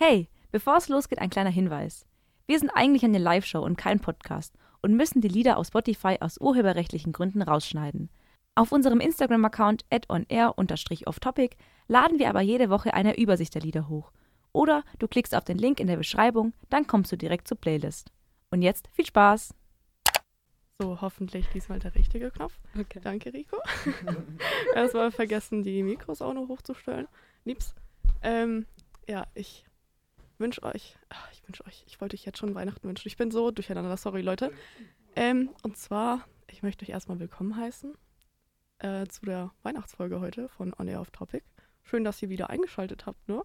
Hey, bevor es losgeht, ein kleiner Hinweis. Wir sind eigentlich eine Live-Show und kein Podcast und müssen die Lieder auf Spotify aus urheberrechtlichen Gründen rausschneiden. Auf unserem Instagram-Account adonair-offtopic laden wir aber jede Woche eine Übersicht der Lieder hoch. Oder du klickst auf den Link in der Beschreibung, dann kommst du direkt zur Playlist. Und jetzt viel Spaß! So, hoffentlich diesmal der richtige Knopf. Okay. Danke, Rico. Erstmal vergessen, die Mikros auch noch hochzustellen. Liebs. Ähm, ja, ich wünsche euch, ach, ich wünsche euch, ich wollte euch jetzt schon Weihnachten wünschen. Ich bin so durcheinander, sorry, Leute. Ähm, und zwar, ich möchte euch erstmal willkommen heißen äh, zu der Weihnachtsfolge heute von On Air Off Topic. Schön, dass ihr wieder eingeschaltet habt, ne?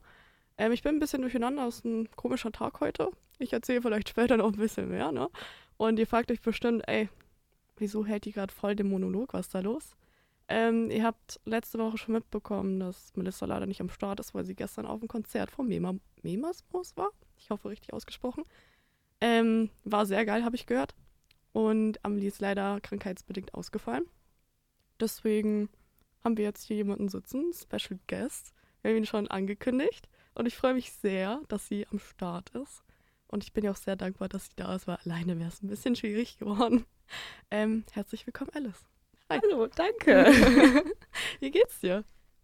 Ähm, ich bin ein bisschen durcheinander, es ist ein komischer Tag heute. Ich erzähle vielleicht später noch ein bisschen mehr, ne? Und ihr fragt euch bestimmt, ey, wieso hält die gerade voll den Monolog? Was ist da los? Ähm, ihr habt letzte Woche schon mitbekommen, dass Melissa leider nicht am Start ist, weil sie gestern auf dem Konzert von Mema Memasmus war. Ich hoffe, richtig ausgesprochen. Ähm, war sehr geil, habe ich gehört. Und Amelie ist leider krankheitsbedingt ausgefallen. Deswegen haben wir jetzt hier jemanden sitzen, Special Guest. Wir haben ihn schon angekündigt. Und ich freue mich sehr, dass sie am Start ist. Und ich bin ja auch sehr dankbar, dass sie da ist, weil alleine wäre es ein bisschen schwierig geworden. Ähm, herzlich willkommen, Alice. Hallo, danke. Wie geht's dir?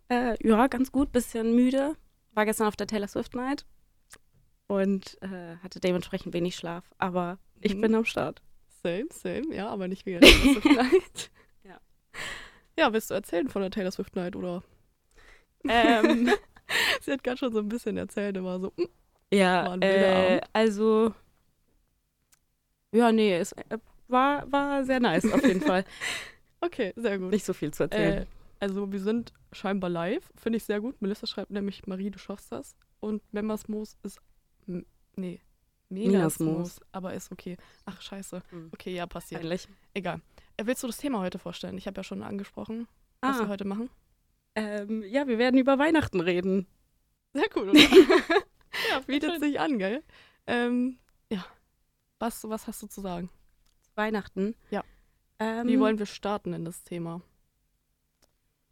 äh, ja, ganz gut, bisschen müde. War gestern auf der Taylor Swift Night und äh, hatte dementsprechend wenig Schlaf, aber ich Mhm. bin am Start. Same, same, ja, aber nicht wegen der Taylor Swift Night. Ja. Ja, willst du erzählen von der Taylor Swift Night oder? Ähm, Sie hat gerade schon so ein bisschen erzählt, immer so. mm. Ja, äh, also ja, nee, es äh, war, war sehr nice auf jeden Fall. Okay, sehr gut. Nicht so viel zu erzählen. Äh, also wir sind scheinbar live, finde ich sehr gut. Melissa schreibt nämlich, Marie, du schaffst das. Und Memersmoos ist, nee, Menasmoos. Aber ist okay. Ach, scheiße. Hm. Okay, ja, passiert. Eigentlich. Egal. Äh, willst du das Thema heute vorstellen? Ich habe ja schon angesprochen, was wir Ah, heute machen. ähm, ja, wir werden über Weihnachten reden. Sehr cool, oder? ja, bietet schön. sich an, gell? Ähm, ja. Was, was hast du zu sagen? Weihnachten. Ja. Ähm, Wie wollen wir starten in das Thema?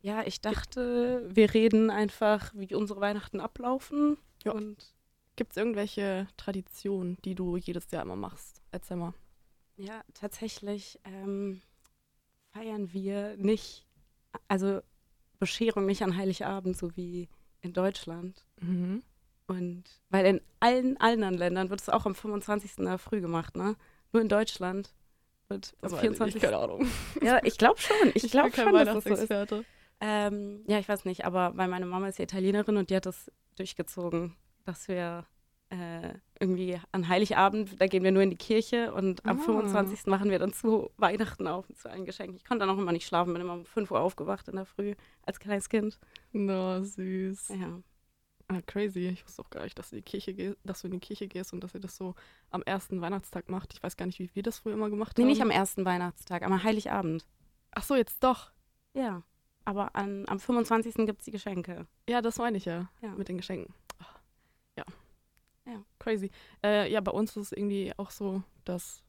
Ja, ich dachte, wir reden einfach, wie unsere Weihnachten ablaufen. Ja. Und Gibt es irgendwelche Traditionen, die du jedes Jahr immer machst? Erzähl mal. ja, tatsächlich ähm, feiern wir nicht, also Bescherung nicht an Heiligabend, so wie in Deutschland. Mhm. Und weil in allen anderen Ländern wird es auch am 25. in der Früh gemacht, ne? Nur in Deutschland am Das weiß ich 24. nicht, keine Ahnung. Ja, ich glaube schon. Ich, bin glaube schon, dass das so ist. Ähm, ja, ich weiß nicht, aber weil meine Mama ist ja Italienerin und die hat das durchgezogen, dass wir äh, irgendwie an Heiligabend, da gehen wir nur in die Kirche und am Ah. 25. machen wir dann zu Weihnachten auf zu allen Geschenken. Ich konnte dann auch immer nicht schlafen, bin immer um 5 Uhr aufgewacht in der Früh als kleines Kind. Na, süß. Ja. Ah, crazy. Ich wusste auch gar nicht, dass du, in die Kirche geh dass du in die Kirche gehst und dass ihr das so am ersten Weihnachtstag macht. Ich weiß gar nicht, wie wir das früher immer gemacht Nee, haben. nicht am ersten Weihnachtstag, am Heiligabend. Ach so, jetzt doch. Ja. Aber an, am 25. gibt es die Geschenke. Ja, das meine ich ja. Ja. Mit den Geschenken. Ah, Ja. Ja. Crazy. Äh, ja, bei uns ist es irgendwie auch so, dass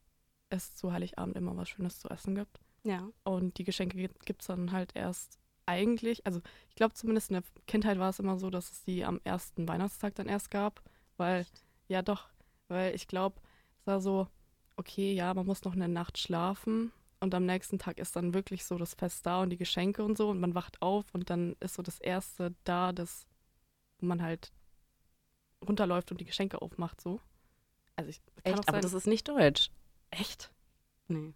es zu Heiligabend immer was Schönes zu essen gibt. Ja. Und die Geschenke gibt es dann halt erst eigentlich, also ich glaube zumindest in der Kindheit war es immer so, dass es die am ersten Weihnachtstag dann erst gab, weil, ja doch, weil ich glaube, es war so, okay, ja, man muss noch eine Nacht schlafen und am nächsten Tag ist dann wirklich so das Fest da und die Geschenke und so und man wacht auf und dann ist so das Erste da, das, wo man halt runterläuft und die Geschenke aufmacht, so. Also ich, kann auch Echt? Aber sein- das ist nicht deutsch. echt? Nee.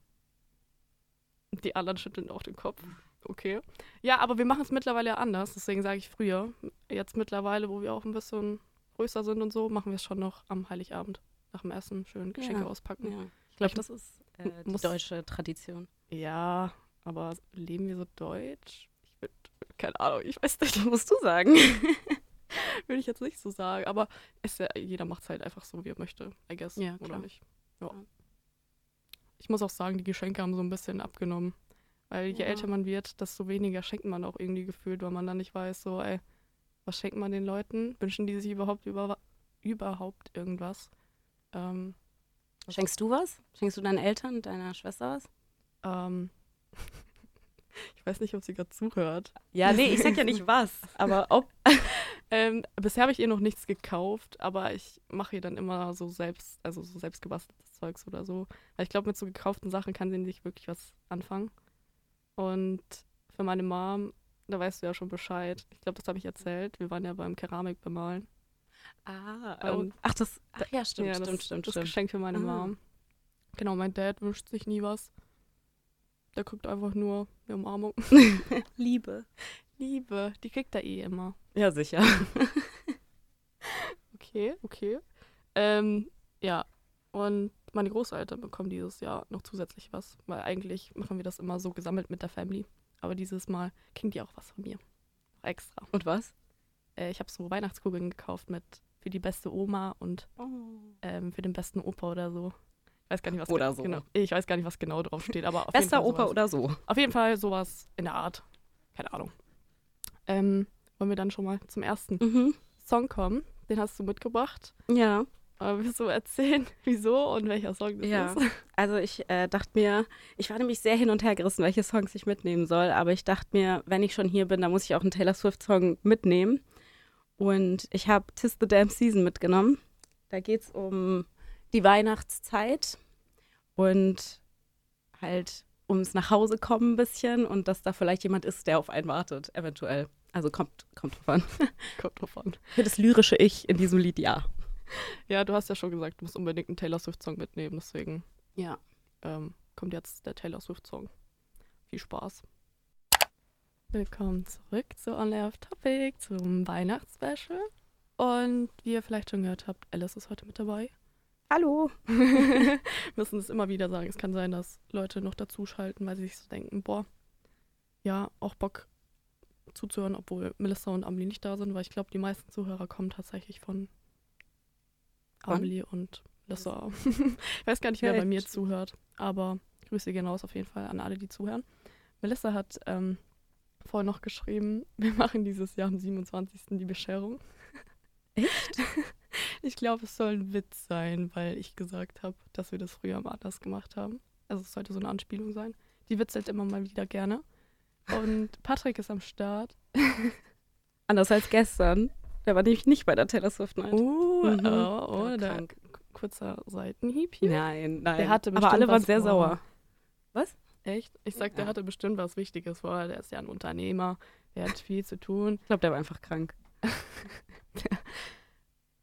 Die anderen schütteln auch den Kopf. Okay. Ja, aber wir machen es mittlerweile ja anders, deswegen sage ich früher. Jetzt mittlerweile, wo wir auch ein bisschen größer sind und so, machen wir es schon noch am Heiligabend. Nach dem Essen schön Geschenke Ja. auspacken. Ja. Ich glaube, das ist äh, die deutsche Tradition. Ja, aber leben wir so deutsch? Ich würde, keine Ahnung, ich weiß nicht, Das musst du sagen. würde ich jetzt nicht so sagen. Aber ist ja, jeder macht es halt einfach so, wie er möchte, I guess. Ja, Oder klar. nicht? Ja. Ja. Ich muss auch sagen, die Geschenke haben so ein bisschen abgenommen. Weil je Ja. älter man wird, desto weniger schenkt man auch irgendwie gefühlt, weil man dann nicht weiß, so, ey, was schenkt man den Leuten? Wünschen die sich überhaupt über, überhaupt irgendwas? Ähm, Schenkst du was? Schenkst du deinen Eltern, deiner Schwester was? ähm, ich weiß nicht, ob sie gerade zuhört. Ja, nee, ich sag ja nicht was, aber ob. Ähm, bisher habe ich ihr noch nichts gekauft, aber ich mache ihr dann immer so selbst, also so selbst gebasteltes Zeugs oder so. Weil ich glaube, mit so gekauften Sachen kann sie nicht wirklich was anfangen. Und für meine Mom, da weißt du ja schon Bescheid. Ich glaube, das habe ich erzählt. Wir waren ja beim Keramik bemalen. Ah, Ähm, ach, das, ach ja, stimmt, ja, stimmt, das, stimmt, Das stimmt. Geschenk für meine Ah. Mom. Genau, mein Dad wünscht sich nie was. Der kriegt einfach nur eine Umarmung. Liebe. Liebe, die kriegt er eh immer. Ja, sicher. Okay, okay. Ähm, ja, und meine Großeltern bekommen dieses Jahr noch zusätzlich was, weil eigentlich machen wir das immer so gesammelt mit der Family. Aber dieses Mal kriegen die auch was von mir. Extra. Und was? Äh, ich habe so Weihnachtskugeln gekauft mit für die beste Oma und ähm, für den besten Opa oder so. Ich weiß gar nicht, was Oder so. genau. Ich weiß gar nicht, was genau drauf steht, aber auf Bester Opa oder so. Auf jeden Fall sowas in der Art. Keine Ahnung. Ähm, wollen wir dann schon mal zum ersten Mhm. Song kommen? Den hast du mitgebracht. Ja. Aber willst du erzählen, wieso und welcher Song das Ja. ist? Also ich äh, dachte mir, ich war nämlich sehr hin und her gerissen, welche Songs ich mitnehmen soll, aber ich dachte mir, wenn ich schon hier bin, dann muss ich auch einen Taylor Swift-Song mitnehmen. Und ich habe Tis the Damn Season mitgenommen. Da geht es um die Weihnachtszeit und halt ums Nachhause kommen ein bisschen und dass da vielleicht jemand ist, der auf einen wartet, eventuell. Also kommt, kommt drauf an. Kommt drauf an. Für das lyrische Ich in diesem Lied, ja. Ja, du hast ja schon gesagt, du musst unbedingt einen Taylor Swift-Song mitnehmen, deswegen Ja. ähm, kommt jetzt der Taylor Swift-Song. Viel Spaß. Willkommen zurück zu On Air Off Topic, zum Weihnachtsspecial. Und wie ihr vielleicht schon gehört habt, Alice ist heute mit dabei. Hallo. Wir müssen es immer wieder sagen. Es kann sein, dass Leute noch dazuschalten, weil sie sich so denken, boah, ja, auch Bock zuzuhören, obwohl Melissa und Amelie nicht da sind, weil ich glaube, die meisten Zuhörer kommen tatsächlich Von? Amelie und Melissa. ich weiß gar nicht, wer Ja, bei mir zuhört, aber Grüße gehen raus auf jeden Fall an alle, die zuhören. Melissa hat ähm, vorhin noch geschrieben, wir machen dieses Jahr am 27. die Bescherung. Echt? Ich glaube, es soll ein Witz sein, weil ich gesagt habe, dass wir das früher mal anders gemacht haben. Also es sollte so eine Anspielung sein. Die witzelt immer mal wieder gerne. Und Patrick ist am Start. Anders als gestern. Der war nämlich nicht bei der Taylor Swift Night. Uh, Mhm. oh, oh, der kurzer Seitenhieb hier. Nein, nein. Der hatte Aber alle waren was sehr vor. sauer. Echt? Ich sag, der Ja. hatte bestimmt was Wichtiges vor. Der ist ja ein Unternehmer. Der hat viel zu tun. Ich glaube, der war einfach krank.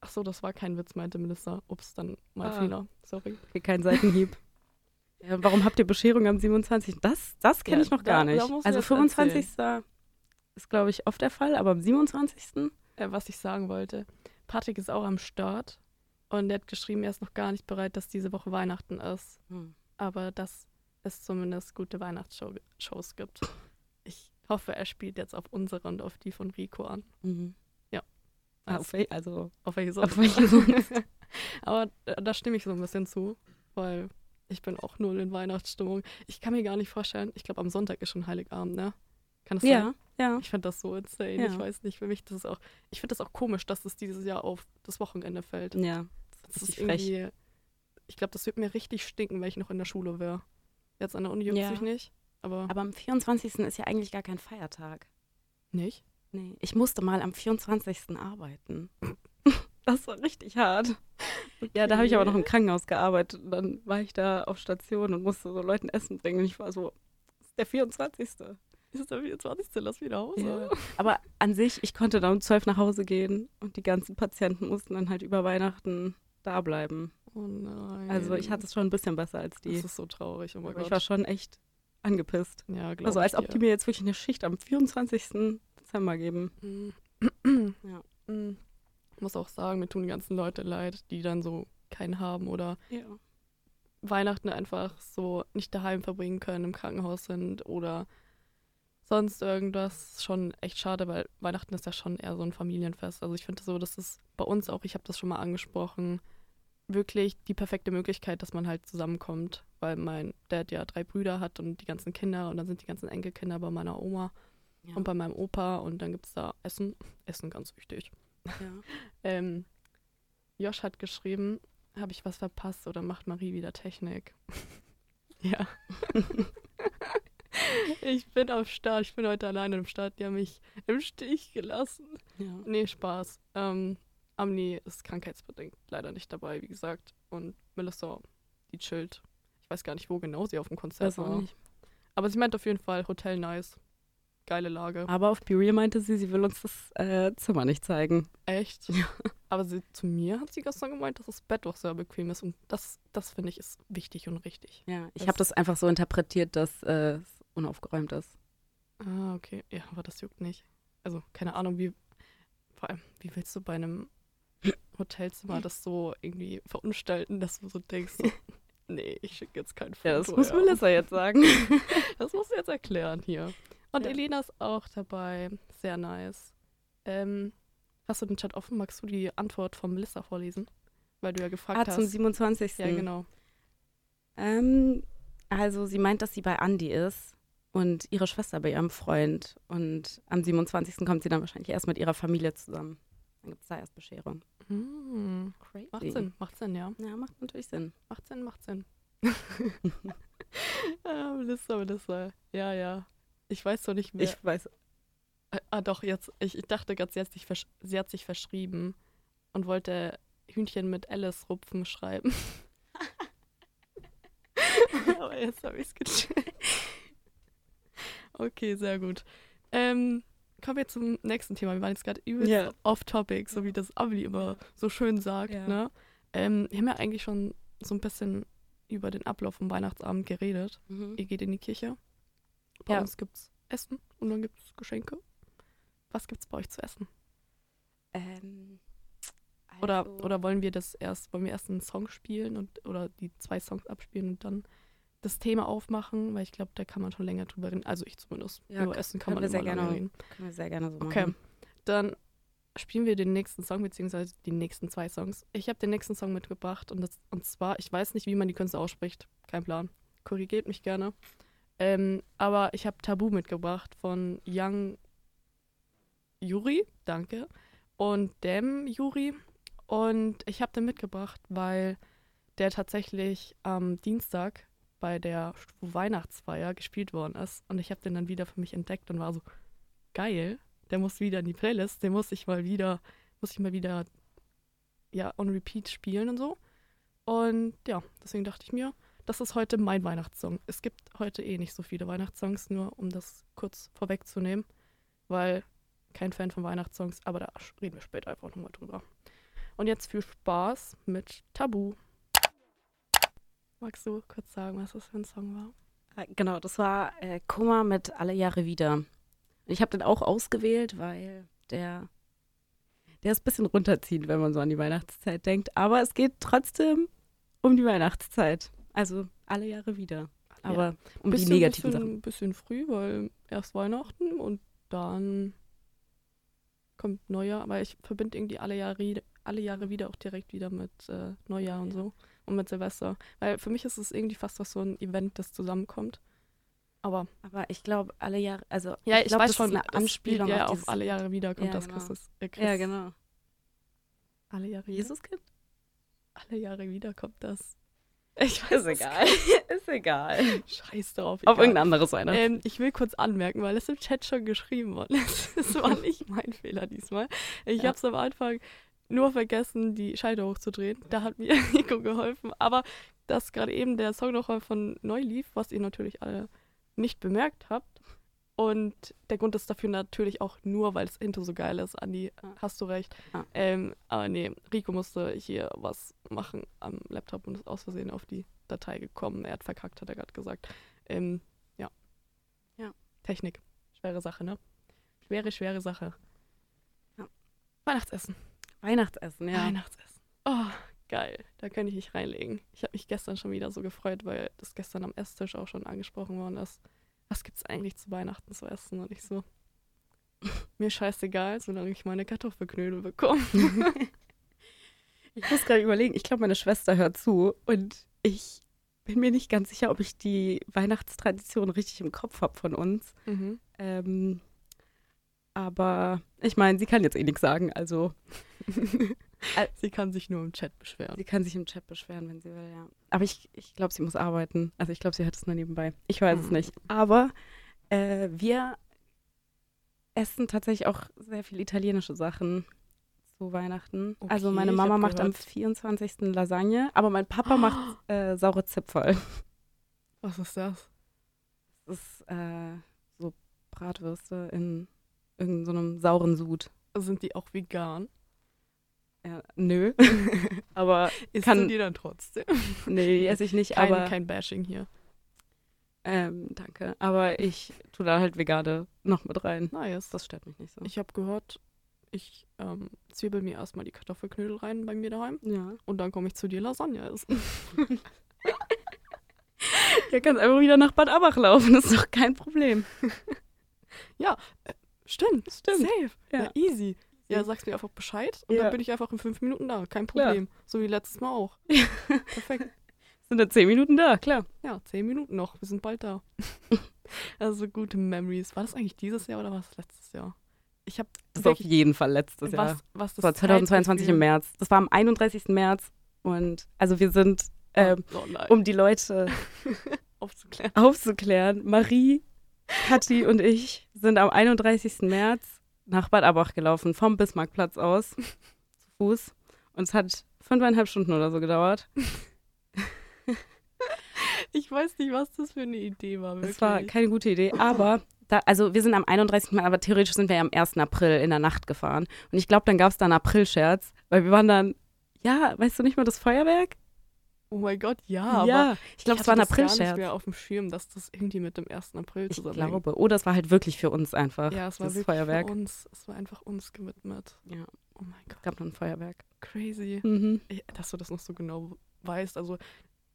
Ach so, das war kein Witz, meinte Melissa. Ups, dann mein Ah. Fehler. Sorry. Okay, kein Seitenhieb. ja, warum habt ihr Bescherung am 27.? Das, das kenne Ja, ich noch da- gar nicht. Also jetzt 25. ist, glaube ich, oft der Fall, aber am 27. äh, was ich sagen wollte. Patrick ist auch am Start und er hat geschrieben, er ist noch gar nicht bereit, dass diese Woche Weihnachten ist. Hm. Aber dass es zumindest gute Weihnachtsshows gibt. Ich hoffe, er spielt jetzt auf unsere und auf die von Rico an. Mhm. Ja. Ah, auf, wel- also, Auf welche auf sonst? welche sonst? Aber da stimme ich so ein bisschen zu, weil ich bin auch null in Weihnachtsstimmung. Ich kann mir gar nicht vorstellen, ich glaube, am Sonntag ist schon Heiligabend, ne? Kann das sein? Ja. Ich finde das so insane. Ja. Ich weiß nicht, für mich das ist auch. Ich finde das auch komisch, dass das dieses Jahr auf das Wochenende fällt. Ja, Das das ist frech. irgendwie. Ich glaube, das würde mir richtig stinken, wenn ich noch in der Schule wäre. Jetzt an der Uni juckt Ja. sich nicht. Aber, Aber am 24. ist ja eigentlich gar kein Feiertag. nicht? Nee, ich musste mal am 24. arbeiten. Das war richtig hart. Ja, da habe ich aber noch im Krankenhaus gearbeitet. Und dann war ich da auf Station und musste so Leuten Essen bringen. Und ich war so, das ist der 24. Ist der 24. Lass wieder Hause. Ja. Aber an sich, ich konnte dann um 12 nach Hause gehen und die ganzen Patienten mussten dann halt über Weihnachten da bleiben. Oh nein. Also ich hatte es schon ein bisschen besser als die. Das ist so traurig. Oh mein Aber ich Gott. war schon echt angepisst. ja, glaub Also als ob die mir jetzt wirklich eine Schicht am 24. Dezember geben. Mm. Ja. Mm. Ich muss auch sagen, mir tun die ganzen Leute leid, die dann so keinen haben oder Ja. Weihnachten einfach so nicht daheim verbringen können, im Krankenhaus sind oder sonst irgendwas. Schon echt schade, weil Weihnachten ist ja schon eher so ein Familienfest. Also ich finde so, das ist bei uns auch, ich habe das schon mal angesprochen, wirklich die perfekte Möglichkeit, dass man halt zusammenkommt, weil mein Dad ja drei Brüder hat und die ganzen Kinder und dann sind die ganzen Enkelkinder bei meiner Oma Ja. und bei meinem Opa und dann gibt es da Essen. Essen ganz wichtig. ja. Ähm, Josh hat geschrieben, habe ich was verpasst oder macht Marie wieder Technik? ja. Ich bin am Start. Ich bin heute alleine im Start. Die haben mich im Stich gelassen. Ja. Nee, Spaß. Ähm, Amni ist krankheitsbedingt leider nicht dabei, wie gesagt. Und Melissa, die chillt. Ich weiß gar nicht, wo genau sie auf dem Konzert war. Aber sie meint auf jeden Fall Hotel Nice. Geile Lage. Aber auf Be Real meinte sie, sie will uns das äh, Zimmer nicht zeigen. Echt? Aber sie, zu mir hat sie gestern gemeint, dass das Bett doch sehr bequem ist. Und das, das finde ich ist wichtig und richtig. Ja, ich habe das einfach so interpretiert, dass äh, es unaufgeräumt ist. Ah, okay. Ja, aber das juckt nicht. Also, keine Ahnung, wie. Vor allem, wie willst du bei einem Hotelzimmer das so irgendwie verunstalten, dass du so denkst, so, nee, ich schicke jetzt kein Foto. Ja, das muss. Melissa jetzt sagen. Das musst du jetzt erklären hier. Und Ja. Elena ist auch dabei. Sehr nice. Ähm, hast du den Chat offen? Magst du die Antwort von Melissa vorlesen? Weil du ja gefragt ah, hast. zum 27. ja, genau. Ähm, also sie meint, dass sie bei Andi ist und ihre Schwester bei ihrem Freund. Und am 27. kommt sie dann wahrscheinlich erst mit ihrer Familie zusammen. Dann gibt es da erst Bescherung. Hm, Crazy. macht Sinn, macht Sinn, ja. Ja, macht natürlich Sinn. Macht Sinn, macht Sinn. ah, Melissa, Melissa. Ja, ja. Ich weiß doch nicht mehr. Ich weiß. ah, doch, jetzt. Ich, ich dachte gerade, sie, hat sich versch- sie hat sich verschrieben und wollte Hühnchen mit Alice Rupfen schreiben. Aber jetzt habe ich es gecheckt. Okay, sehr gut. Ähm, kommen wir zum nächsten Thema. Wir waren jetzt gerade übelst Ja. off-topic, so wie das Amelie immer so schön sagt. Ja. Ne? Ähm, wir haben ja eigentlich schon so ein bisschen über den Ablauf vom Weihnachtsabend geredet. Mhm. Ihr geht in die Kirche. Bei Ja. uns gibt's Essen und dann gibt's Geschenke. Was gibt's bei euch zu essen? Ähm, Oder, also- oder wollen wir das erst, wollen wir erst einen Song spielen und oder die zwei Songs abspielen und dann das Thema aufmachen, weil ich glaube, da kann man schon länger drüber reden. Also ich zumindest. Ja, Über Essen kann können man wir sehr gerne reden. Können wir sehr gerne so Okay. machen. Dann spielen wir den nächsten Song, beziehungsweise die nächsten zwei Songs. Ich habe den nächsten Song mitgebracht und, das, und zwar, ich weiß nicht, wie man die Künstler ausspricht. Kein Plan. Korrigiert mich gerne. Ähm, aber ich habe Tabu mitgebracht von Young Yuri, danke, und Dem Yuri. Und ich habe den mitgebracht, weil der tatsächlich am Dienstag bei der Weihnachtsfeier gespielt worden ist. Und ich habe den dann wieder für mich entdeckt und war so, geil, der muss wieder in die Playlist, den muss ich mal wieder, muss ich mal wieder, ja, on repeat spielen und so. Und ja, deswegen dachte ich mir, das ist heute mein Weihnachtssong. Es gibt heute eh nicht so viele Weihnachtssongs, nur um das kurz vorwegzunehmen, weil kein Fan von Weihnachtssongs, aber da reden wir später einfach nochmal drüber. Und jetzt viel Spaß mit Tabu. Magst du kurz sagen, was das für ein Song war? Äh, Genau, das war äh, Kummer mit Alle Jahre wieder. Ich habe den auch ausgewählt, weil der, der ist ein bisschen runterziehend, wenn man so an die Weihnachtszeit denkt. Aber es geht trotzdem um die Weihnachtszeit. Also alle Jahre wieder. Aber um die negativen bisschen, Sachen. bisschen früh, weil erst Weihnachten und dann kommt Neujahr. Aber ich verbinde irgendwie alle Jahre, alle Jahre wieder auch direkt wieder mit äh, Neujahr und Ja. so und mit Silvester. Weil für mich ist es irgendwie fast was so ein Event, das zusammenkommt. Aber Aber ich glaube, alle Jahre, also ja, ich, glaub, weiß das schon, ist eine es Anspielung spielt ja auf, auf alle Jahre wieder kommt Ja, das genau. Christus. Äh, Christ, Ja, genau. Alle Jahre wieder. Jesuskind? Alle Jahre wieder kommt das. Ich weiß Ist es egal. ist egal. Scheiß drauf. Auf egal. irgendein anderes Weihnachten. Ähm, ich will kurz anmerken, weil es im Chat schon geschrieben worden ist. Das war nicht mein Fehler diesmal. Ich Ja. habe es am Anfang nur vergessen, die Schalter hochzudrehen. Da hat mir Nico geholfen. Aber dass gerade eben der Song noch mal von neu lief, was ihr natürlich alle nicht bemerkt habt. Und der Grund ist dafür natürlich auch nur, weil das Intro so geil ist. Andi, Ja. hast du recht. Ja. Ähm, aber nee, Rico musste hier was machen am Laptop und ist aus Versehen auf die Datei gekommen. Er hat verkackt, hat er gerade gesagt. Ähm, ja. Ja. Technik. Schwere Sache, ne? Schwere, schwere Sache. Ja. Weihnachtsessen. Weihnachtsessen, ja. Weihnachtsessen. Oh, geil. Da könnte ich mich reinlegen. Ich habe mich gestern schon wieder so gefreut, weil das gestern am Esstisch auch schon angesprochen worden ist. Was gibt's eigentlich zu Weihnachten zu essen? Und ich so, mir scheißegal, solange ich meine Kartoffelknödel bekomme. Ich muss gerade überlegen, ich glaube, meine Schwester hört zu und ich bin mir nicht ganz sicher, ob ich die Weihnachtstradition richtig im Kopf habe von uns. Mhm. Ähm, aber ich meine, sie kann jetzt eh nichts sagen, also Sie kann sich nur im Chat beschweren. sie kann sich im Chat beschweren, wenn sie will, ja. Aber ich, ich glaube, sie muss arbeiten. Also ich glaube, sie hat es nur nebenbei. Ich weiß es Hm. nicht. Aber Äh, wir essen tatsächlich auch sehr viel italienische Sachen zu Weihnachten. Okay, also meine Mama macht am gehört- 24. Lasagne, aber mein Papa macht äh, saure Zipferl. Was ist das? Das ist äh, so Bratwürste in irgendeinem so einem sauren Sud. Sind die auch vegan? Ja, nö. aber Isst Kann- du die dann trotzdem? nee, die esse ich nicht, Kein, aber kein Bashing hier. ähm, danke. Aber ich tue da halt vegane noch mit rein. Nice. Das stört mich nicht so. Ich habe gehört, ich ähm, zwiebel mir erstmal die Kartoffelknödel rein bei mir daheim ja. und dann komme ich zu dir Lasagne essen. Ihr könnt einfach wieder nach Bad Abach laufen, das ist doch kein Problem. Stimmt, Stimmt. Safe. Ja, Ja. easy. Ja, sagst mir einfach Bescheid und Ja. dann bin ich einfach in fünf Minuten da. Kein Klar. Problem. So wie letztes Mal auch. Perfekt. Sind in zehn Minuten da, klar. Ja, zehn Minuten noch. Wir sind bald da. also gute Memories. War das eigentlich dieses Jahr oder war es letztes Jahr? Ich habe Das ist auf jeden Fall letztes Jahr. was, was Das war 2022 im März. Das war am 31. März. Und also wir sind, ähm, oh, nein. um die Leute aufzuklären. aufzuklären, Marie, Kathi und ich sind am 31. März nach Bad Abach gelaufen, vom Bismarckplatz aus, zu Fuß. Und es hat fünfeinhalb Stunden oder so gedauert. Ich weiß nicht, was das für eine Idee war. Wirklich. Das war keine gute Idee, aber da, also wir sind am 31. Mal, aber theoretisch sind wir ja am 1. April in der Nacht gefahren. Und ich glaube, dann gab es da einen April-Scherz, weil wir waren dann, ja, weißt du nicht mal das Feuerwerk? Oh mein Gott, ja, aber ja, ich glaube, es war ein das gar nicht April-Scherz. mehr auf dem Schirm, dass das irgendwie mit dem 1. April Ich zusammenhängt. glaube. Oder es war halt wirklich für uns einfach. Ja, es war wirklich Feuerwerk. für uns. Es war einfach uns gewidmet. Ja, Oh mein Gott, es gab noch ein Feuerwerk. crazy. Mhm. Ich- Dass du das noch so genau weißt. Also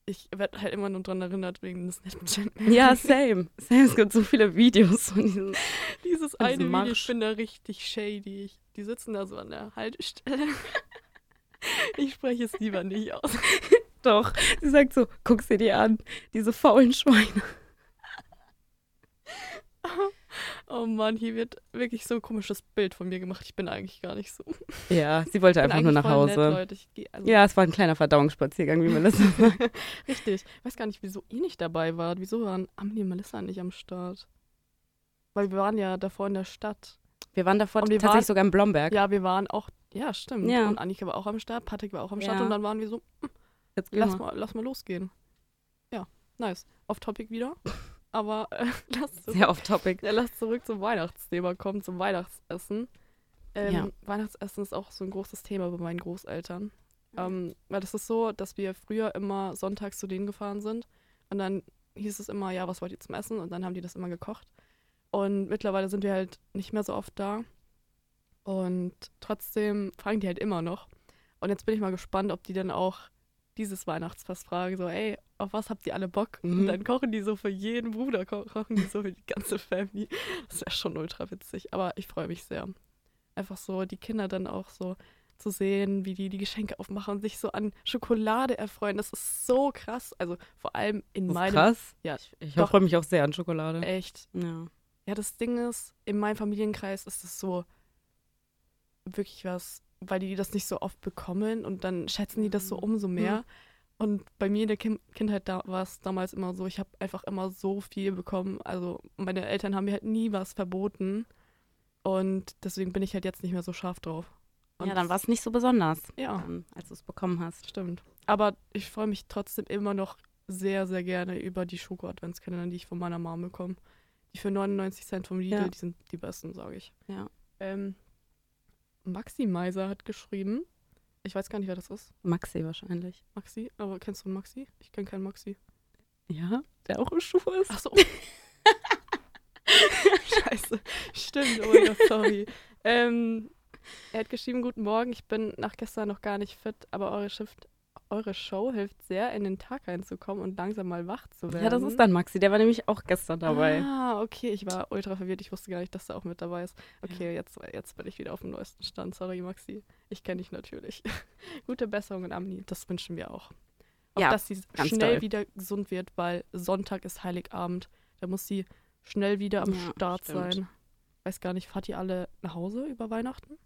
ich werde halt immer nur dran erinnert wegen des Snapchat. Ja, same. Same. Es gibt so viele Videos von diesen. Dieses eine diesem Video, ich bin da richtig shady. Ich, die sitzen da so an der Haltestelle. Ich spreche es lieber nicht aus. Doch. Sie sagt so: guck sie dir an. Diese faulen Schweine. Oh Mann, hier wird wirklich so ein komisches Bild von mir gemacht. Ich bin eigentlich gar nicht so. Ja, sie wollte einfach nur nach Hause. Nett, Leute. Geh, also, Ja, es war ein kleiner Verdauungsspaziergang, wie Melissa sagt. Richtig. Ich weiß gar nicht, wieso ihr nicht dabei wart. Wieso waren Amelie und Melissa nicht am Start? Weil wir waren ja davor in der Stadt. Wir waren davor Und wir tatsächlich waren- sogar in Blomberg. Ja, wir waren auch. Ja, stimmt. Ja. Und Annika war auch am Start, Patrick war auch am Start Ja. und dann waren wir so, Jetzt lass wir. mal, lass mal losgehen. Ja, nice. Off Topic wieder. Aber äh, lass, zurück, Sehr off-topic. ja, lass zurück zum Weihnachtsthema kommen, zum Weihnachtsessen. Ähm, Ja. Weihnachtsessen ist auch so ein großes Thema bei meinen Großeltern. Ähm, weil das ist so, dass wir früher immer sonntags zu denen gefahren sind und dann hieß es immer, ja, was wollt ihr zum Essen? Und dann haben die das immer gekocht. Und mittlerweile sind wir halt nicht mehr so oft da. Und trotzdem fragen die halt immer noch. Und jetzt bin ich mal gespannt, ob die dann auch dieses Weihnachtsfest fragen, so, ey, auf was habt ihr alle Bock? Und Mhm. dann kochen die so für jeden Bruder, ko kochen die so für die ganze Family. Das wäre schon ultra witzig, aber ich freue mich sehr. Einfach so, die Kinder dann auch so zu sehen, wie die die Geschenke aufmachen und sich so an Schokolade erfreuen. Das ist so krass. Also vor allem in Das ist meinem. krass. Ja, Ich, ich freue mich auch sehr an Schokolade. Echt. Ja. Ja, das Ding ist, in meinem Familienkreis ist es so wirklich was, weil die das nicht so oft bekommen und dann schätzen die das so Mhm. umso mehr. Und bei mir in der kind Kindheit da war es damals immer so, ich habe einfach immer so viel bekommen. Also meine Eltern haben mir halt nie was verboten. Und deswegen bin ich halt jetzt nicht mehr so scharf drauf. Und ja, dann war es nicht so besonders, Ja, ähm, als du es bekommen hast. stimmt. Aber ich freue mich trotzdem immer noch sehr, sehr gerne über die Schoko-Adventskalender, die ich von meiner Mom bekomme. Die für 99 Cent vom Lidl, Ja. die sind die besten, sage ich. Ja. Ähm, Maximizer hat geschrieben. Ich weiß gar nicht, wer das ist. Maxi wahrscheinlich. Maxi? Aber kennst du einen Maxi? Ich kenne keinen Maxi. Ja, der auch im Schuh ist. Ach so. Scheiße. Stimmt, oh mein Gott, sorry. Ähm, er hat geschrieben, guten Morgen, ich bin nach gestern noch gar nicht fit, aber eure, Shift, eure Show hilft sehr, in den Tag reinzukommen und langsam mal wach zu werden. Ja, das ist dann Maxi. Der war nämlich auch gestern dabei. Ah, okay, ich war ultra verwirrt. Ich wusste gar nicht, dass er auch mit dabei ist. Okay, jetzt, jetzt bin ich wieder auf dem neuesten Stand. Sorry, Maxi. Ich kenne dich natürlich. Gute Besserung in Amni, das wünschen wir auch. Auch, Ja, dass sie schnell toll. wieder gesund wird, weil Sonntag ist Heiligabend. Da muss sie schnell wieder am Ja, Start stimmt. sein. Weiß gar nicht, fahrt ihr alle nach Hause über Weihnachten?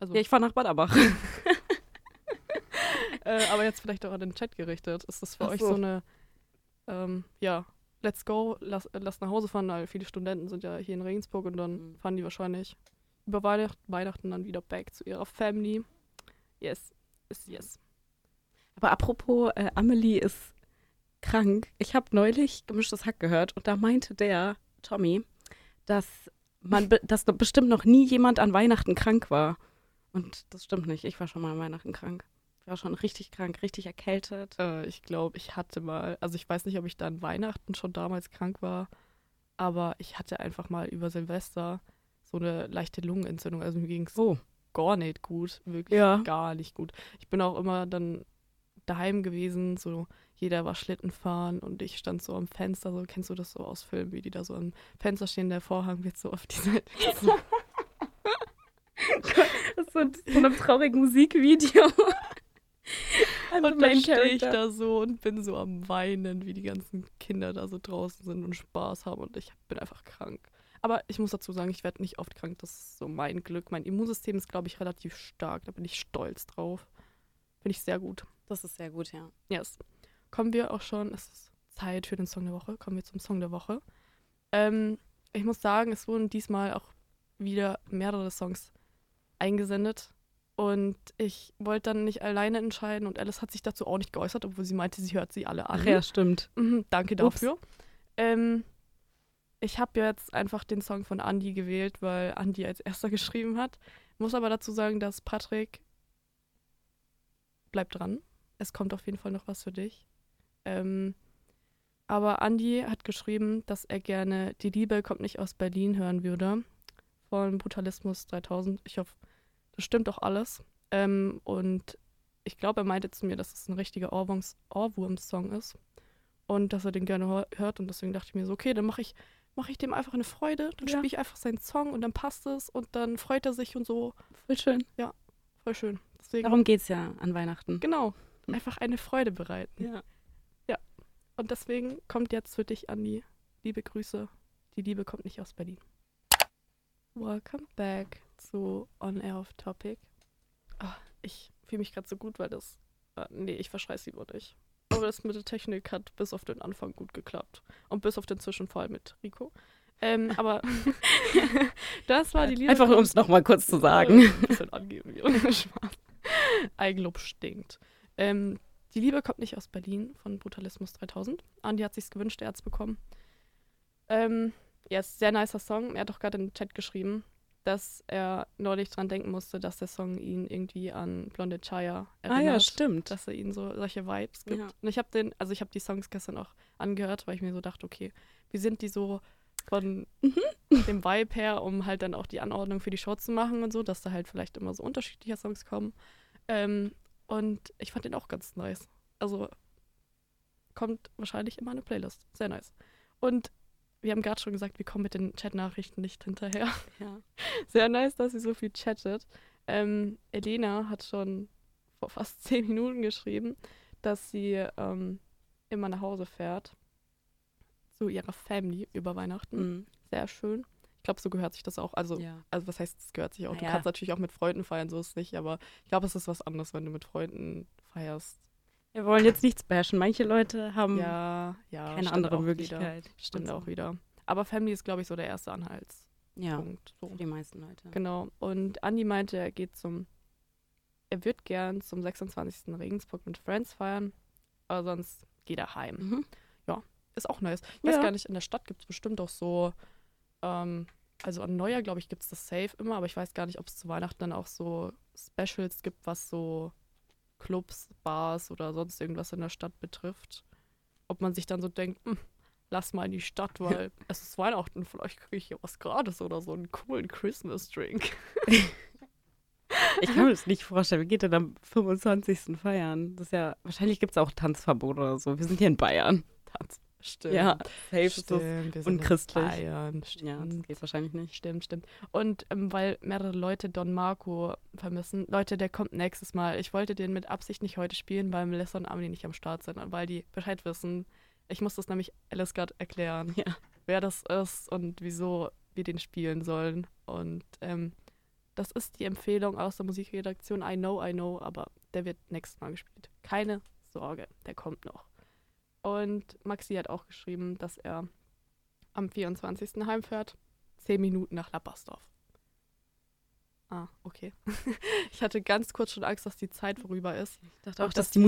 Also, Ja, ich fahre nach Bad Abach. äh, aber jetzt vielleicht auch an den Chat gerichtet. Ist das für Ach euch so. so eine ähm, ja, let's go, lass, lass nach Hause fahren, weil viele Studenten sind ja hier in Regensburg und dann Mhm. fahren die wahrscheinlich über Weihnacht, Weihnachten dann wieder back zu ihrer Family. Yes, ist yes. Aber apropos, äh, Amelie ist krank. Ich habe neulich gemischtes Hack gehört und da meinte der Tommy, dass man, be dass bestimmt noch nie jemand an Weihnachten krank war. Und das stimmt nicht. Ich war schon mal an Weihnachten krank. Ich war schon richtig krank, richtig erkältet. Äh, ich glaube, ich hatte mal, also ich weiß nicht, ob ich dann Weihnachten schon damals krank war, aber ich hatte einfach mal über Silvester so eine leichte Lungenentzündung. Also mir ging es Oh. gar nicht gut, wirklich Ja. gar nicht gut. Ich bin auch immer dann daheim gewesen, so jeder war Schlitten fahren und ich stand so am Fenster, so kennst du das so aus Filmen, wie die da so am Fenster stehen, der Vorhang wird so auf die Seite. Das ist so, so einem traurigen Musikvideo. Also Und dann stehe ich da so und bin so am Weinen, wie die ganzen Kinder da so draußen sind und Spaß haben und ich bin einfach krank. Aber ich muss dazu sagen, ich werde nicht oft krank. Das ist so mein Glück. Mein Immunsystem ist, glaube ich, relativ stark. Da bin ich stolz drauf. Finde ich sehr gut. Das ist sehr gut, ja. Yes. Kommen wir auch schon, es ist Zeit für den Song der Woche. Kommen wir zum Song der Woche. Ähm, ich muss sagen, es wurden diesmal auch wieder mehrere Songs eingesendet. Und ich wollte dann nicht alleine entscheiden und Alice hat sich dazu auch nicht geäußert, obwohl sie meinte, sie hört sie alle an. Ach ja, stimmt. Mhm, danke dafür. Ähm, ich habe jetzt einfach den Song von Andy gewählt, weil Andy als erster geschrieben hat. Muss aber dazu sagen, dass Patrick bleibt dran. Es kommt auf jeden Fall noch was für dich. Ähm, aber Andy hat geschrieben, dass er gerne Die Liebe kommt nicht aus Berlin hören würde. Von Brutalismus 3000. Ich hoffe, das stimmt doch alles. Ähm, und ich glaube, er meinte zu mir, dass es ein richtiger Ohrwurms- Ohrwurm-Song ist und dass er den gerne hör- hört. Und deswegen dachte ich mir so, okay, dann mache ich, mach ich dem einfach eine Freude. Dann Ja. spiele ich einfach seinen Song und dann passt es und dann freut er sich und so. Voll schön. Voll schön. Deswegen, Darum geht's ja an Weihnachten. genau, einfach eine Freude bereiten. Ja. Und deswegen kommt jetzt für dich, Andi, liebe Grüße. Die Liebe kommt nicht aus Berlin. Welcome back zu On Air of Topic. Ah, ich fühle mich gerade so gut, weil das. Äh, nee, ich verschreiß lieber nicht. Aber das mit der Technik hat bis auf den Anfang gut geklappt. Und bis auf den Zwischenfall mit Rico. Ähm, aber das war die Liebe. Einfach um es nochmal kurz zu sagen. äh, ein bisschen angeben. Eigenlob stinkt. Ähm, die Liebe kommt nicht aus Berlin von Brutalismus 3000. Andi hat sich's gewünscht, er hat's bekommen. Ähm, ja, ist ein sehr nicer Song. Er hat doch gerade den Chat geschrieben, dass er neulich dran denken musste, dass der Song ihn irgendwie an Blonde Chaya ah erinnert. ja, stimmt. Dass er ihnen so solche Vibes gibt. Ja. Und ich habe den, also ich habe die Songs gestern auch angehört, weil ich mir so dachte, okay, wie sind die so von Mhm. dem Vibe her, um halt dann auch die Anordnung für die Show zu machen und so, dass da halt vielleicht immer so unterschiedliche Songs kommen. Ähm, und ich fand den auch ganz nice. Also kommt wahrscheinlich in meine Playlist. Sehr nice. Und wir haben gerade schon gesagt, wir kommen mit den Chat-Nachrichten nicht hinterher. Ja. Sehr nice, dass sie so viel chattet. Ähm, Elena hat schon vor fast zehn Minuten geschrieben, dass sie ähm, immer nach Hause fährt zu ihrer Family über Weihnachten. Mhm. Sehr schön. Ich glaube, so gehört sich das auch. Also, ja. also was heißt, es gehört sich auch. Du kannst natürlich auch mit Freunden feiern, so ist es nicht. Aber ich glaube, es ist was anderes, wenn du mit Freunden feierst. Wir wollen jetzt nichts bashen. Manche Leute haben Ja, ja. keine andere Möglichkeit. Wieder. Stimmt auch wieder. Aber Family ist, glaube ich, so der erste Anhaltspunkt. Ja, So. für die meisten Leute. Genau. Und Andi meinte, er geht zum, er wird gern zum 26. in Regensburg mit Friends feiern, aber sonst geht er heim. Mhm. Ist auch nice. Ich weiß Ja. gar nicht, in der Stadt gibt es bestimmt auch so, ähm, also an Neujahr, glaube ich, gibt es das safe immer, aber ich weiß gar nicht, ob es zu Weihnachten dann auch so Specials gibt, was so Clubs, Bars oder sonst irgendwas in der Stadt betrifft. Ob man sich dann so denkt, "Hm, lass mal in die Stadt, weil es ist Weihnachten, vielleicht kriege ich hier was gratis oder so einen coolen Christmas-Drink. Ich kann mir das nicht vorstellen. Wir gehen dann am 25. feiern. Das ist ja, wahrscheinlich gibt es auch Tanzverbot oder so. Wir sind hier in Bayern. Tanz. Stimmt. Ja, safe ist. Stimmt, in unchristlich. Bayern. Ja, das Stimmt. geht wahrscheinlich nicht. Stimmt, stimmt. Und ähm, weil mehrere Leute Don Marco vermissen, Leute, der kommt nächstes Mal. Ich wollte den mit Absicht nicht heute spielen, weil Melissa und Amelie nicht am Start sind, weil die Bescheid wissen. Ich muss das nämlich Alice gerade erklären, Ja. wer das ist und wieso wir den spielen sollen. Und ähm, das ist die Empfehlung aus der Musikredaktion. I know, I know, aber der wird nächstes Mal gespielt. Keine Sorge, der kommt noch. Und Maxi hat auch geschrieben, dass er am 24. heimfährt, zehn Minuten nach Lappersdorf. Ah, okay. ich hatte ganz kurz schon Angst, dass die Zeit vorüber ist. Ich dachte auch, dass dass, die-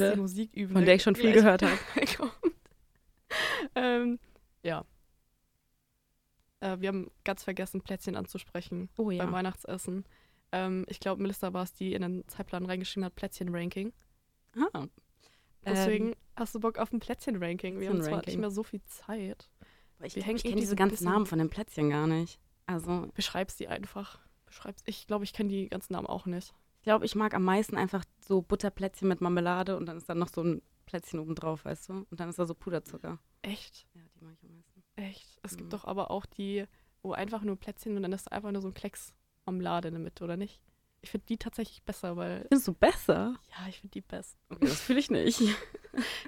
Dass die Musik üben, von der ich schon viel gehört habe. ähm, ja. Äh, wir haben ganz vergessen, Plätzchen anzusprechen Oh beim Weihnachtsessen. Ähm, ich glaube, Melissa war es, die in den Zeitplan reingeschrieben hat, Plätzchen-Ranking. Ah. Deswegen Ähm, hast du Bock auf ein Plätzchen-Ranking. Wir haben zwar nicht mehr so viel Zeit. ich wir ich eh kenne diese ganzen Namen von den Plätzchen gar nicht. Also, Beschreib's die einfach. Beschreib's. Ich glaube, ich kenne die ganzen Namen auch nicht. ich glaube, ich mag am meisten einfach so Butterplätzchen mit Marmelade und dann ist dann noch so ein Plätzchen oben drauf, weißt du? Und dann ist da so Puderzucker. Echt? Ja, die mag ich am meisten. Echt? Es Mhm. gibt doch aber auch die, wo einfach nur Plätzchen und dann ist da einfach nur so ein Klecks Marmelade in der Mitte, oder nicht? Ich finde die tatsächlich besser, weil. Findest du besser? Ja, ich finde die best. Okay, das fühle ich nicht.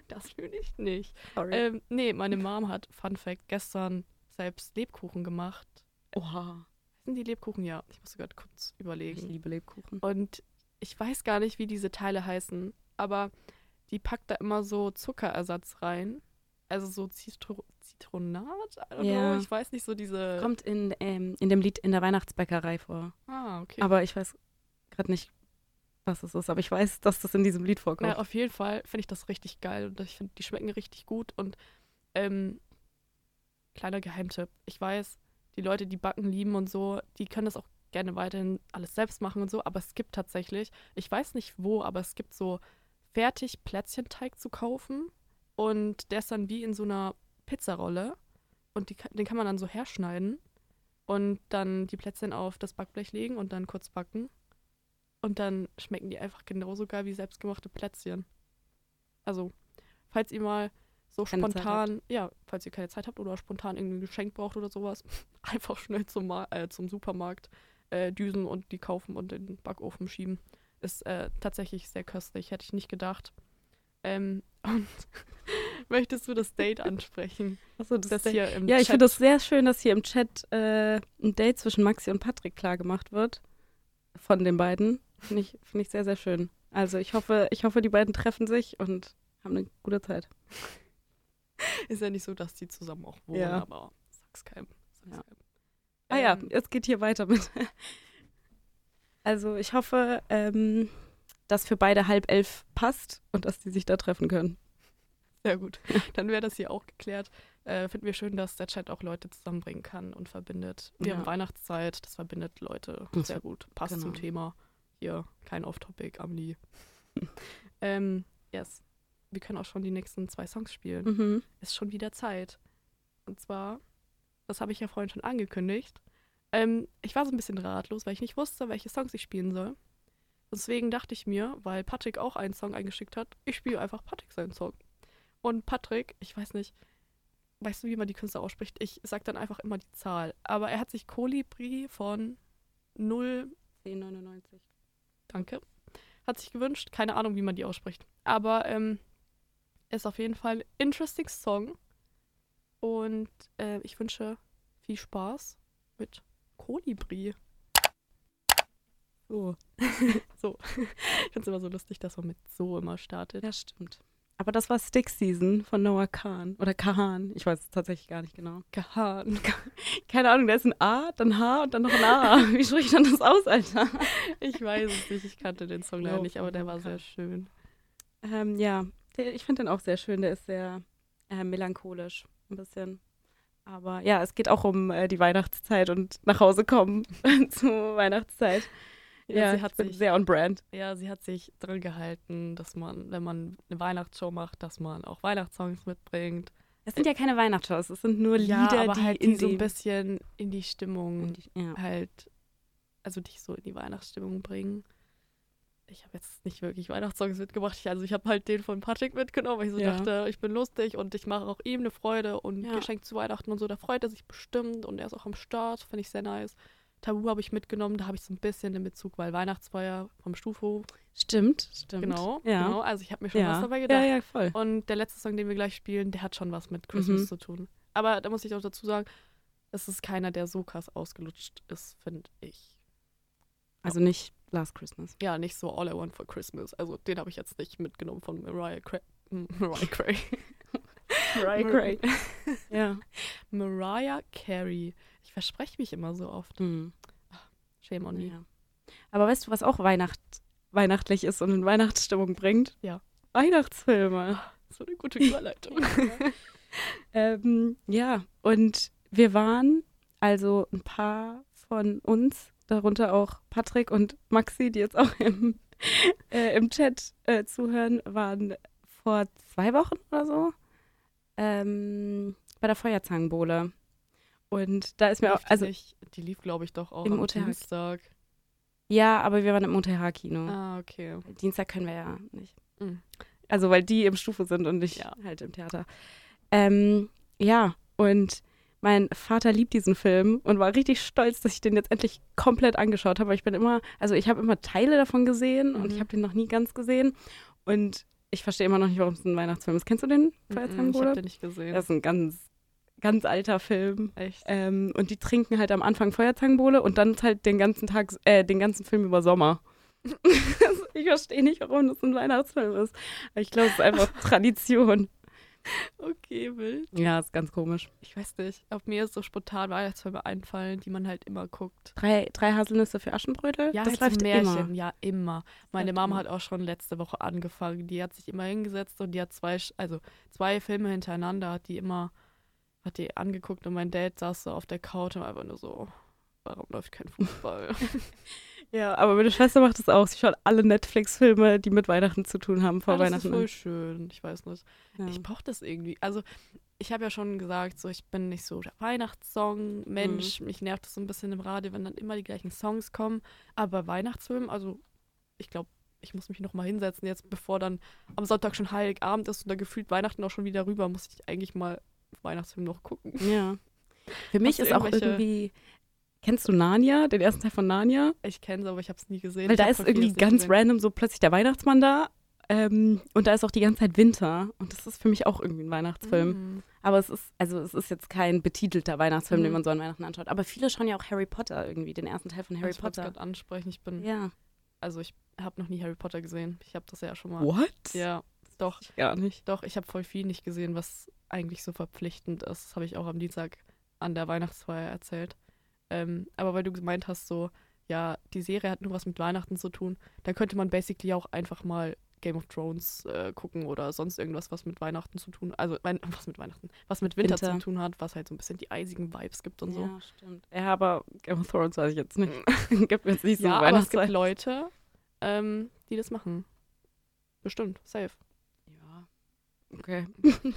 Das fühle ich nicht. Sorry. Ähm, nee, meine Mom hat, Fun Fact, gestern selbst Lebkuchen gemacht. Oha. Sind die Lebkuchen? Ja, ich muss gerade kurz Ich überlegen. liebe Lebkuchen. Und ich weiß gar nicht, wie diese Teile heißen, aber die packt da immer so Zuckerersatz rein. Also so Zitro Zitronat? I don't Ja. know. Ich weiß nicht, so diese. Kommt in, ähm, in dem Lied in der Weihnachtsbäckerei vor. Ah, okay. Aber ich weiß gerade nicht, was es ist. Aber ich weiß, dass das in diesem Lied vorkommt. Na, auf jeden Fall finde ich das richtig geil und ich finde, die schmecken richtig gut. Und ähm, kleiner Geheimtipp: Ich weiß, die Leute, die backen lieben und so, die können das auch gerne weiterhin alles selbst machen und so. Aber es gibt tatsächlich, ich weiß nicht wo, aber es gibt so fertig Plätzchenteig zu kaufen und der ist dann wie in so einer Pizzarolle und die, den kann man dann so herschneiden und dann die Plätzchen auf das Backblech legen und dann kurz backen. Und dann schmecken die einfach genauso geil wie selbstgemachte Plätzchen. Also, falls ihr mal so Keine spontan, ja, falls ihr keine Zeit habt oder spontan irgendein Geschenk braucht oder sowas, einfach schnell zum, Ma äh, zum Supermarkt äh, düsen und die kaufen und in den Backofen schieben. Ist äh, tatsächlich sehr köstlich, hätte ich nicht gedacht. Ähm, und möchtest du das Date ansprechen? Achso, das Das ist hier im ja, ich Chat- finde das sehr schön, dass hier im Chat äh, ein Date zwischen Maxi und Patrick klar gemacht wird. Von den beiden. Finde ich, find ich sehr, sehr schön. Also ich hoffe, ich hoffe, die beiden treffen sich und haben eine gute Zeit. Ist ja nicht so, dass die zusammen auch wohnen, Ja. aber sag's keinem. Sag's Ja. keinem. Ah ja, Ähm, es geht hier weiter mit. Also ich hoffe, ähm, dass für beide halb elf passt und dass die sich da treffen können. Sehr gut. Dann wäre das hier auch geklärt. Äh, Finden wir schön, dass der Chat auch Leute zusammenbringen kann und verbindet. Wir Ja. haben Weihnachtszeit, das verbindet Leute sehr gut. Passt zum genau. Thema. Hier, kein Off-Topic, Amelie. ähm, yes. Wir können auch schon die nächsten zwei Songs spielen. Mhm. Ist schon wieder Zeit. Und zwar, das habe ich ja vorhin schon angekündigt. Ähm, ich war so ein bisschen ratlos, weil ich nicht wusste, welche Songs ich spielen soll. Deswegen dachte ich mir, weil Patrick auch einen Song eingeschickt hat, ich spiele einfach Patrick seinen Song. Und Patrick, ich weiß nicht, weißt du, wie man die Künstler ausspricht? Ich sag dann einfach immer die Zahl. Aber er hat sich Kolibri von 0, 10,99. Danke, hat sich gewünscht. Keine Ahnung, wie man die ausspricht. Aber ähm, ist auf jeden Fall ein interesting Song. Und äh, ich wünsche viel Spaß mit Kolibri. So. so. Ich finde es immer so lustig, dass man mit so immer startet. Ja, stimmt. Aber das war Stick Season von Noah Khan. Oder Kahan. Ich weiß es tatsächlich gar nicht genau. Gehan. Keine Ahnung, da ist ein A, dann H und dann noch ein A. Wie spricht man das aus, Alter? Ich weiß es nicht, ich kannte den Song leider No, nicht, aber der no war sehr schön. Ähm, ja, der, ich finde den auch sehr schön. Der ist sehr äh, melancholisch, ein bisschen. Aber ja, es geht auch um äh, die Weihnachtszeit und nach Hause kommen zur Weihnachtszeit. Ja, sie hat sich sehr on brand. Ja, sie hat sich drin gehalten, dass man, wenn man eine Weihnachtsshow macht, dass man auch Weihnachtssongs mitbringt. Es sind ja keine Weihnachtsshows, es sind nur ja, Lieder, aber die halt in die so ein bisschen in die Stimmung in die, ja. halt, also dich so in die Weihnachtsstimmung bringen. Ich habe jetzt nicht wirklich Weihnachtssongs mitgebracht. Ich, also ich habe halt den von Patrick mitgenommen, weil ich so Ja. dachte, ich bin lustig und ich mache auch ihm eine Freude und Ja. Geschenk zu Weihnachten und so. Da freut er sich bestimmt und er ist auch am Start. Finde ich sehr nice. Tabu habe ich mitgenommen, da habe ich so ein bisschen den Bezug, weil Weihnachtsfeier vom Stufhof. Stimmt, stimmt. Genau, ja. genau. Also ich habe mir schon was Ja. dabei gedacht. ja, ja, voll. Und der letzte Song, den wir gleich spielen, der hat schon was mit Christmas Mhm. zu tun. Aber da muss ich auch dazu sagen, es ist keiner, der so krass ausgelutscht ist, finde ich. Also nicht Last Christmas. Ja, nicht so All I Want for Christmas. Also den habe ich jetzt nicht mitgenommen von Mariah, Cra Mariah Carey. Mariah Mar- Carey. ja. Mariah Carey. Ich verspreche mich immer so oft. Hm. Shame on me. Ja. Aber weißt du, was auch Weihnacht, weihnachtlich ist und in Weihnachtsstimmung bringt? Ja. Weihnachtsfilme. So eine gute Überleitung. ähm, ja, und wir waren, also ein paar von uns, darunter auch Patrick und Maxi, die jetzt auch im, äh, im Chat äh, zuhören, waren vor zwei Wochen oder so ähm, bei der Feuerzangenbowle. Und da ist mir auch, die also nicht, die lief, glaube ich, doch auch Im am OTH. Dienstag. ja, aber wir waren im UTH-Kino. Ah, okay. Dienstag können wir ja nicht. Mhm. Also weil die im Stufe sind und ich Ja. halt im Theater. Ähm, ja, und mein Vater liebt diesen Film und war richtig stolz, dass ich den jetzt endlich komplett angeschaut habe. Ich bin immer, also ich habe immer Teile davon gesehen und Mhm. ich habe den noch nie ganz gesehen. Und ich verstehe immer noch nicht, warum es ein Weihnachtsfilm ist. Kennst du den? Mhm, Ich Feuerzangenbowle? habe den nicht gesehen. Das ist ein ganz, ganz alter Film. Echt? Ähm, und die trinken halt am Anfang Feuerzangenbowle und dann halt den ganzen Tag, äh, den ganzen Film über Sommer. Ich verstehe nicht, warum das ein Weihnachtsfilm ist. Aber ich glaube, es ist einfach Tradition. Okay, wild. Ja, ist ganz komisch. Ich weiß nicht, ob mir so spontan Weihnachtsfilme einfallen, die man halt immer guckt. Drei, drei Haselnüsse für Aschenbrödel? Ja, das läuft Märchen. immer. Ja, immer. Meine Mama hat auch schon letzte Woche angefangen. Die hat sich immer hingesetzt und die hat zwei, also zwei Filme hintereinander, hat die immer, hat die angeguckt und mein Dad saß so auf der Couch und einfach nur so, warum läuft kein Fußball? Ja, aber meine Schwester macht das auch. Sie schaut alle Netflix-Filme, die mit Weihnachten zu tun haben, vor Ah, das Weihnachten. ist voll schön. Ich weiß nicht. ja. Ich brauche das irgendwie. Also, ich habe ja schon gesagt, so ich bin nicht so der Weihnachtssong-Mensch. Mich nervt das so ein bisschen im Radio, wenn dann immer die gleichen Songs kommen. Aber bei Weihnachtsfilmen, also ich glaube, ich muss mich noch mal hinsetzen jetzt, bevor dann am Sonntag schon Heiligabend ist und da gefühlt Weihnachten auch schon wieder rüber, muss ich eigentlich mal Weihnachtsfilm noch gucken. ja. Für mich ist auch irgendwie. Kennst du Narnia, den ersten Teil von Narnia? Ich kenne es, aber ich habe es nie gesehen. Weil Ich da ist irgendwie ganz gesehen. random so plötzlich der Weihnachtsmann da. Ähm, und da ist auch die ganze Zeit Winter. Und das ist für mich auch irgendwie ein Weihnachtsfilm. Mhm. Aber es ist, also es ist jetzt kein betitelter Weihnachtsfilm, den Mhm. man so an Weihnachten anschaut. Aber viele schauen ja auch Harry Potter irgendwie, den ersten Teil von Harry ich Potter. gerade ansprechen. Ich bin, Ja. also ich habe noch nie Harry Potter gesehen. Ich habe das ja schon mal. What? Ja, doch. Gar nicht. Doch, ich habe voll viel nicht gesehen, was eigentlich so verpflichtend ist. Das habe ich auch am Dienstag an der Weihnachtsfeier erzählt. Ähm, aber weil du gemeint hast, so, ja, die Serie hat nur was mit Weihnachten zu tun, dann könnte man basically auch einfach mal Game of Thrones äh, gucken oder sonst irgendwas, was mit Weihnachten zu tun, also was mit Weihnachten, was mit Winter, Winter. zu tun hat, was halt so ein bisschen die eisigen Vibes gibt und so. Ja, stimmt. Ja, aber Game of Thrones weiß ich jetzt nicht. gibt mir jetzt nicht so Ja, aber es gibt. Leute, ähm, die das machen. Bestimmt, safe. Okay.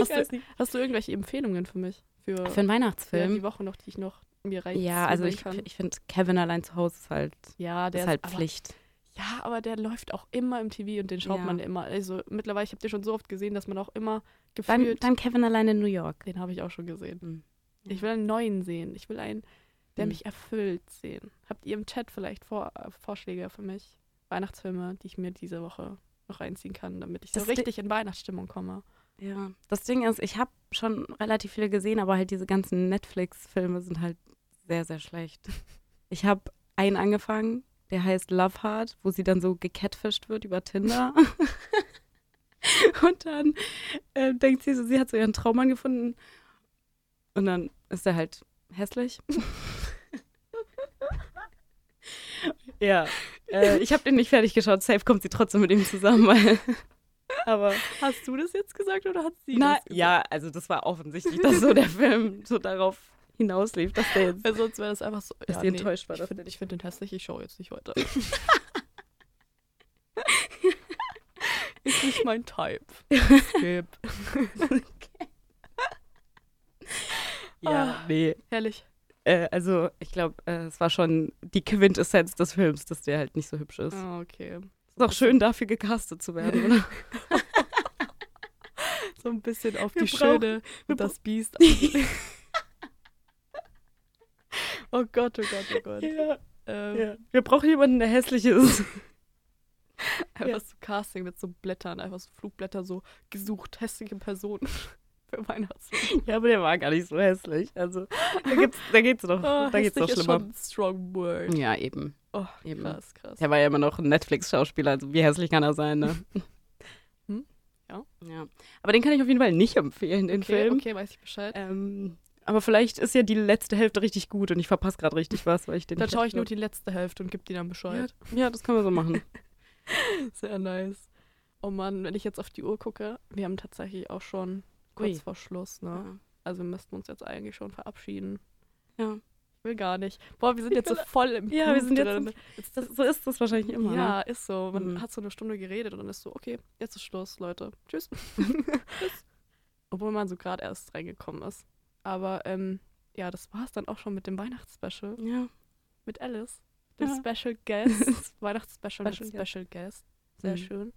Hast du, hast du irgendwelche Empfehlungen für mich? Für, Für einen für Weihnachtsfilm? die Woche noch, die ich noch mir rein Ja, also ich, kann. ich finde Kevin allein zu Hause ist halt, ja, der ist halt aber, Pflicht. Ja, aber der läuft auch immer im TV und den schaut Ja. man immer. Also mittlerweile, ich habe den schon so oft gesehen, dass man auch immer Dann, gefühlt. dann Kevin allein in New York. den habe ich auch schon gesehen. Hm. Ich will einen neuen sehen. Ich will einen, der Hm. mich erfüllt sehen. Habt ihr im Chat vielleicht Vor äh, Vorschläge für mich? Weihnachtsfilme, die ich mir diese Woche noch reinziehen kann, damit ich so Das Di- richtig in Weihnachtsstimmung komme. Ja, das Ding ist, ich habe schon relativ viele gesehen, aber halt diese ganzen Netflix-Filme sind halt sehr, sehr schlecht. Ich habe einen angefangen, der heißt Love Heart, wo sie dann so gecatfished wird über Tinder. Und dann äh, denkt sie so, sie hat so ihren Traummann gefunden. Und dann ist er halt hässlich. ja, äh, ich habe den nicht fertig geschaut. Safe kommt sie trotzdem mit ihm zusammen, weil. Aber Hast du das jetzt gesagt oder hat sie na, das gesagt? ja, also das war offensichtlich, dass so der Film so darauf hinauslief, dass der jetzt Weil sonst wäre das einfach so. Dass ja, die nee, enttäuscht war Ich finde find den hässlich, ich schaue jetzt nicht weiter. Ist nicht mein Type. Skip. Ja, nee. Herrlich. Äh, also ich glaube, äh, es war schon die Quintessenz des Films, dass der halt nicht so hübsch ist. Ah, okay. Ist auch schön, dafür gecastet zu werden, oder? So ein bisschen auf Wir die brauchen- Schöne und das Biest. oh Gott, oh Gott, oh Gott. ja, Ähm, ja. Wir brauchen jemanden, der hässlich ist. Einfach Ja. so Casting mit so Blättern, einfach so Flugblätter so gesucht, hässliche Personen für Weihnachtsfilm. Ja, aber der war gar nicht so hässlich. Also da, gibt's, da geht's noch, Oh, da geht's noch ist schlimmer. ein strong word. Ja, eben. Oh, Eben. krass, krass. Der war ja immer noch ein Netflix-Schauspieler, also wie hässlich kann er sein, ne? Ja. Ja. Aber den kann ich auf jeden Fall nicht empfehlen, den Okay, Film. okay, weiß ich Bescheid. Ähm, aber vielleicht ist ja die letzte Hälfte richtig gut und ich verpasse gerade richtig was, weil ich den dann schaue ich nur die letzte Hälfte und gebe dir dann Bescheid. Ja, das können wir so machen. Sehr nice. Oh Mann, wenn ich jetzt auf die Uhr gucke, wir haben tatsächlich auch schon kurz Ui. vor Schluss, ne? Ja. Also wir müssten uns jetzt eigentlich schon verabschieden. Ja. Ich will gar nicht. Boah, wir sind Ich jetzt so voll im Ja, wir Groove sind jetzt im- Das, so ist das wahrscheinlich immer. Ja, Ne? ist so. Man Mhm. hat so eine Stunde geredet und dann ist so, okay, jetzt ist Schluss, Leute. Tschüss. Tschüss. Obwohl man so gerade erst reingekommen ist. Aber ähm, ja, das war es dann auch schon mit dem Weihnachtsspecial Ja. mit Alice. Dem Ja. Special Guest. Weihnachtsspecial mit Special Guest. Special Guest. Sehr Mhm. schön.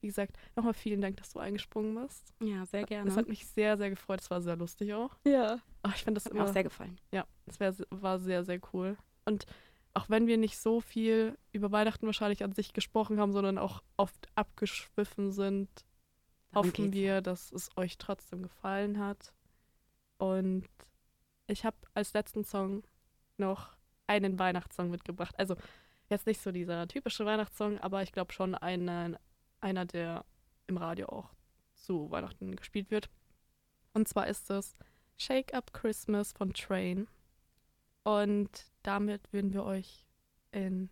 Wie gesagt, nochmal vielen Dank, dass du eingesprungen bist. ja, sehr gerne. Das hat mich sehr, sehr gefreut. Es war sehr lustig auch. ja. Ach, ich finde das Hat mir immer auch sehr gefallen. Ja, es wär, war sehr, sehr cool. Und auch wenn wir nicht so viel über Weihnachten wahrscheinlich an sich gesprochen haben, sondern auch oft abgeschwiffen sind, Darum hoffen geht's. wir, dass es euch trotzdem gefallen hat. Und ich habe als letzten Song noch einen Weihnachtssong mitgebracht. Also jetzt nicht so dieser typische Weihnachtssong, aber ich glaube schon einen, einer, der im Radio auch zu Weihnachten gespielt wird. Und zwar ist es Shake Up Christmas von Train. Und damit würden wir euch in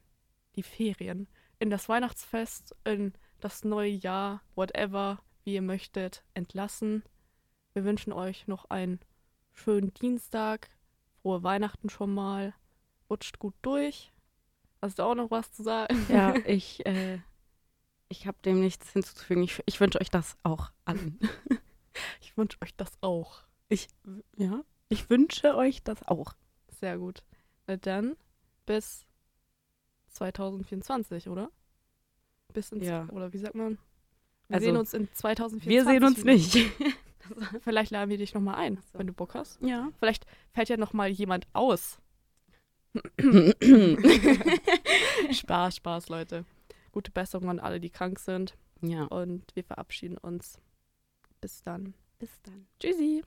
die Ferien, in das Weihnachtsfest, in das neue Jahr, whatever, wie ihr möchtet, entlassen. Wir wünschen euch noch einen schönen Dienstag, frohe Weihnachten schon mal, rutscht gut durch. Hast du auch noch was zu sagen? Ja, ich, äh, ich habe dem nichts hinzuzufügen. Ich, ich wünsche euch das auch allen. Ich wünsche euch das auch. Ich, ja, ich wünsche euch das auch. Sehr gut. Na dann bis 2024, oder? Bis ins, Ja. oder wie sagt man? Wir Also, sehen uns in 2024. Wir sehen uns nicht. Vielleicht laden wir dich nochmal ein, so. wenn du Bock hast. ja. Vielleicht fällt ja nochmal jemand aus. Spaß, Spaß, Leute. Gute Besserung an alle, die krank sind. ja. Und wir verabschieden uns. Bis dann. Bis dann. Tschüssi.